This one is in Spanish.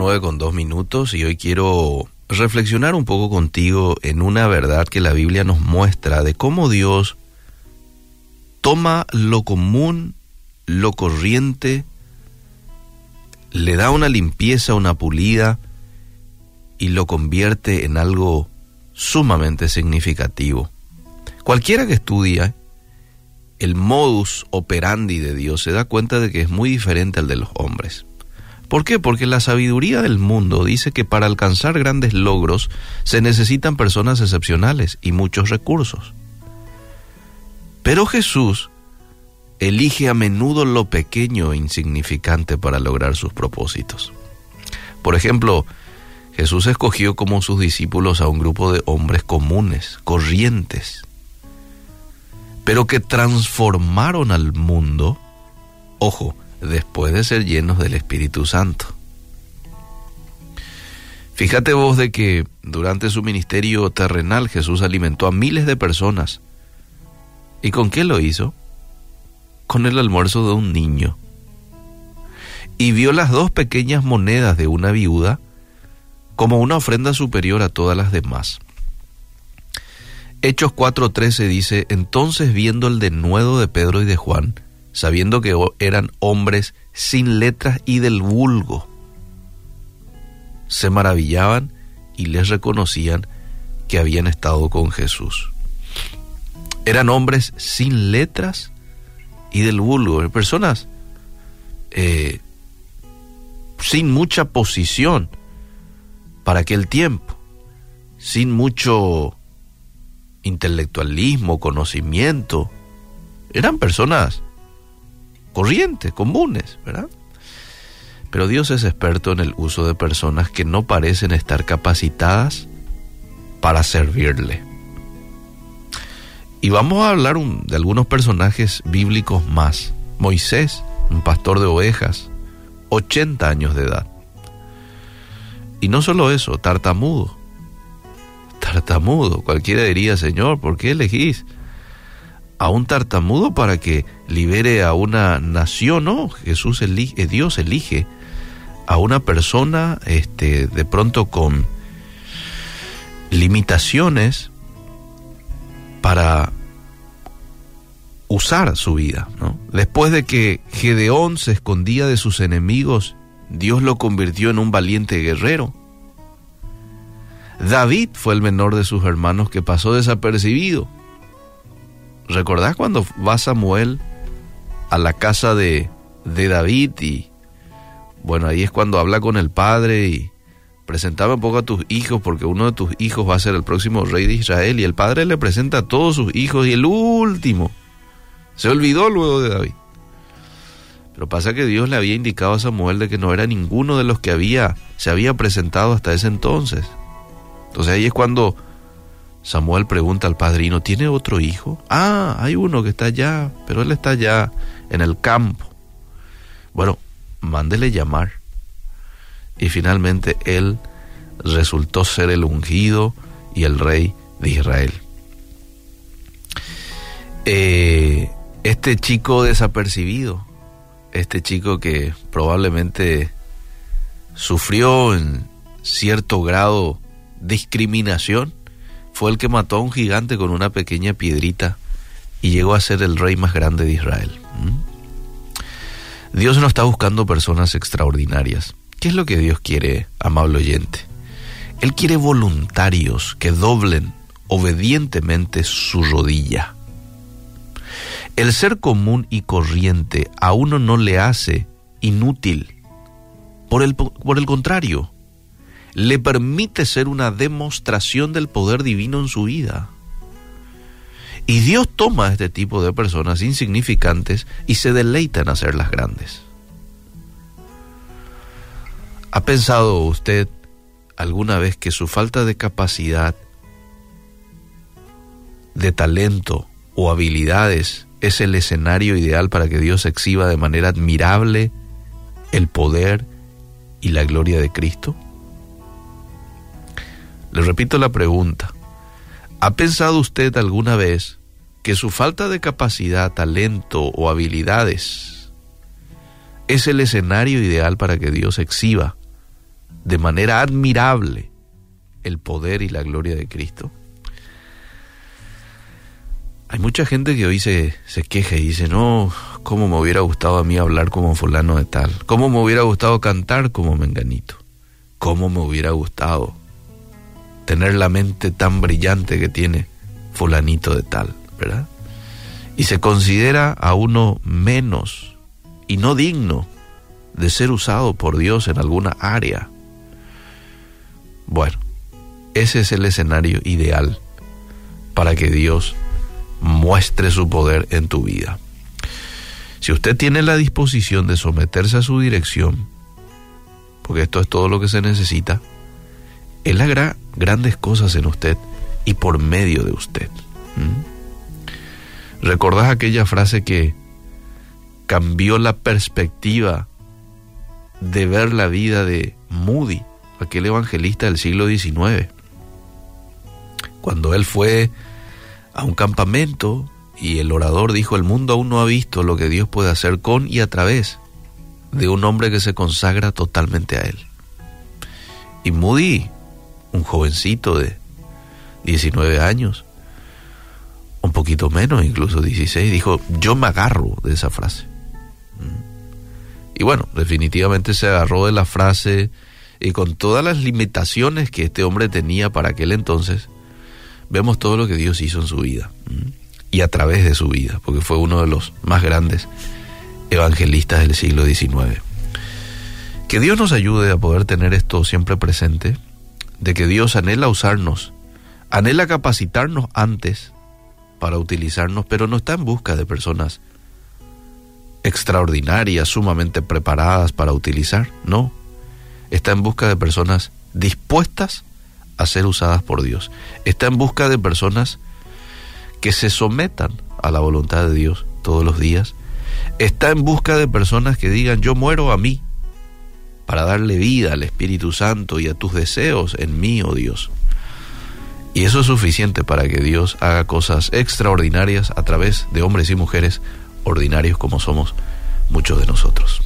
nueve con dos minutos y hoy quiero reflexionar un poco contigo en una verdad que la Biblia nos muestra de cómo Dios toma lo común, lo corriente, le da una limpieza, una pulida y lo convierte en algo sumamente significativo. Cualquiera que estudia el modus operandi de Dios se da cuenta de que es muy diferente al de los hombres. ¿Por qué? Porque la sabiduría del mundo dice que para alcanzar grandes logros se necesitan personas excepcionales y muchos recursos. Pero Jesús elige a menudo lo pequeño e insignificante para lograr sus propósitos. Por ejemplo, Jesús escogió como sus discípulos a un grupo de hombres comunes, corrientes, pero que transformaron al mundo, ojo, después de ser llenos del Espíritu Santo. Fíjate vos de que durante su ministerio terrenal Jesús alimentó a miles de personas. ¿Y con qué lo hizo? Con el almuerzo de un niño. Y vio las dos pequeñas monedas de una viuda como una ofrenda superior a todas las demás. Hechos 4:13 dice, entonces viendo el denuedo de Pedro y de Juan, sabiendo que eran hombres sin letras y del vulgo. Se maravillaban y les reconocían que habían estado con Jesús. Eran hombres sin letras y del vulgo, personas eh, sin mucha posición para aquel tiempo, sin mucho intelectualismo, conocimiento. Eran personas corrientes, comunes, ¿verdad? Pero Dios es experto en el uso de personas que no parecen estar capacitadas para servirle. Y vamos a hablar de algunos personajes bíblicos más. Moisés, un pastor de ovejas, 80 años de edad. Y no solo eso, tartamudo. Tartamudo. Cualquiera diría, Señor, ¿por qué elegís a un tartamudo para que libere a una nación, no, Jesús elige, eh, Dios elige a una persona este, de pronto con limitaciones para usar su vida. ¿no? Después de que Gedeón se escondía de sus enemigos, Dios lo convirtió en un valiente guerrero. David fue el menor de sus hermanos que pasó desapercibido ¿Recordás cuando va Samuel a la casa de, de David y bueno, ahí es cuando habla con el padre y presentaba un poco a tus hijos porque uno de tus hijos va a ser el próximo rey de Israel y el padre le presenta a todos sus hijos y el último se olvidó luego de David. Pero pasa que Dios le había indicado a Samuel de que no era ninguno de los que había se había presentado hasta ese entonces. Entonces ahí es cuando Samuel pregunta al padrino, ¿tiene otro hijo? Ah, hay uno que está allá, pero él está allá en el campo. Bueno, mándele llamar. Y finalmente él resultó ser el ungido y el rey de Israel. Eh, este chico desapercibido, este chico que probablemente sufrió en cierto grado discriminación, fue el que mató a un gigante con una pequeña piedrita y llegó a ser el rey más grande de Israel. ¿Mm? Dios no está buscando personas extraordinarias. ¿Qué es lo que Dios quiere, amable oyente? Él quiere voluntarios que doblen obedientemente su rodilla. El ser común y corriente a uno no le hace inútil. Por el, por el contrario, le permite ser una demostración del poder divino en su vida. Y Dios toma a este tipo de personas insignificantes y se deleita en hacerlas grandes. ¿Ha pensado usted alguna vez que su falta de capacidad, de talento o habilidades es el escenario ideal para que Dios exhiba de manera admirable el poder y la gloria de Cristo? Le repito la pregunta. ¿Ha pensado usted alguna vez que su falta de capacidad, talento o habilidades es el escenario ideal para que Dios exhiba de manera admirable el poder y la gloria de Cristo. Hay mucha gente que hoy se, se queja y dice, no, ¿cómo me hubiera gustado a mí hablar como fulano de tal? ¿Cómo me hubiera gustado cantar como menganito? ¿Cómo me hubiera gustado tener la mente tan brillante que tiene fulanito de tal, ¿verdad? Y se considera a uno menos y no digno de ser usado por Dios en alguna área. Bueno, ese es el escenario ideal para que Dios muestre su poder en tu vida. Si usted tiene la disposición de someterse a su dirección, porque esto es todo lo que se necesita, Él hará grandes cosas en usted y por medio de usted. ¿Recordás aquella frase que cambió la perspectiva de ver la vida de Moody, aquel evangelista del siglo XIX? Cuando él fue a un campamento y el orador dijo, el mundo aún no ha visto lo que Dios puede hacer con y a través de un hombre que se consagra totalmente a Él. Y Moody, un jovencito de 19 años, un poquito menos, incluso 16, dijo, yo me agarro de esa frase. Mm. Y bueno, definitivamente se agarró de la frase y con todas las limitaciones que este hombre tenía para aquel entonces, vemos todo lo que Dios hizo en su vida y a través de su vida, porque fue uno de los más grandes evangelistas del siglo XIX. Que Dios nos ayude a poder tener esto siempre presente, de que Dios anhela usarnos, anhela capacitarnos antes para utilizarnos, pero no está en busca de personas extraordinarias, sumamente preparadas para utilizar, no, está en busca de personas dispuestas a ser usadas por Dios. Está en busca de personas que se sometan a la voluntad de Dios todos los días. Está en busca de personas que digan, yo muero a mí para darle vida al Espíritu Santo y a tus deseos en mí, oh Dios. Y eso es suficiente para que Dios haga cosas extraordinarias a través de hombres y mujeres ordinarios como somos muchos de nosotros.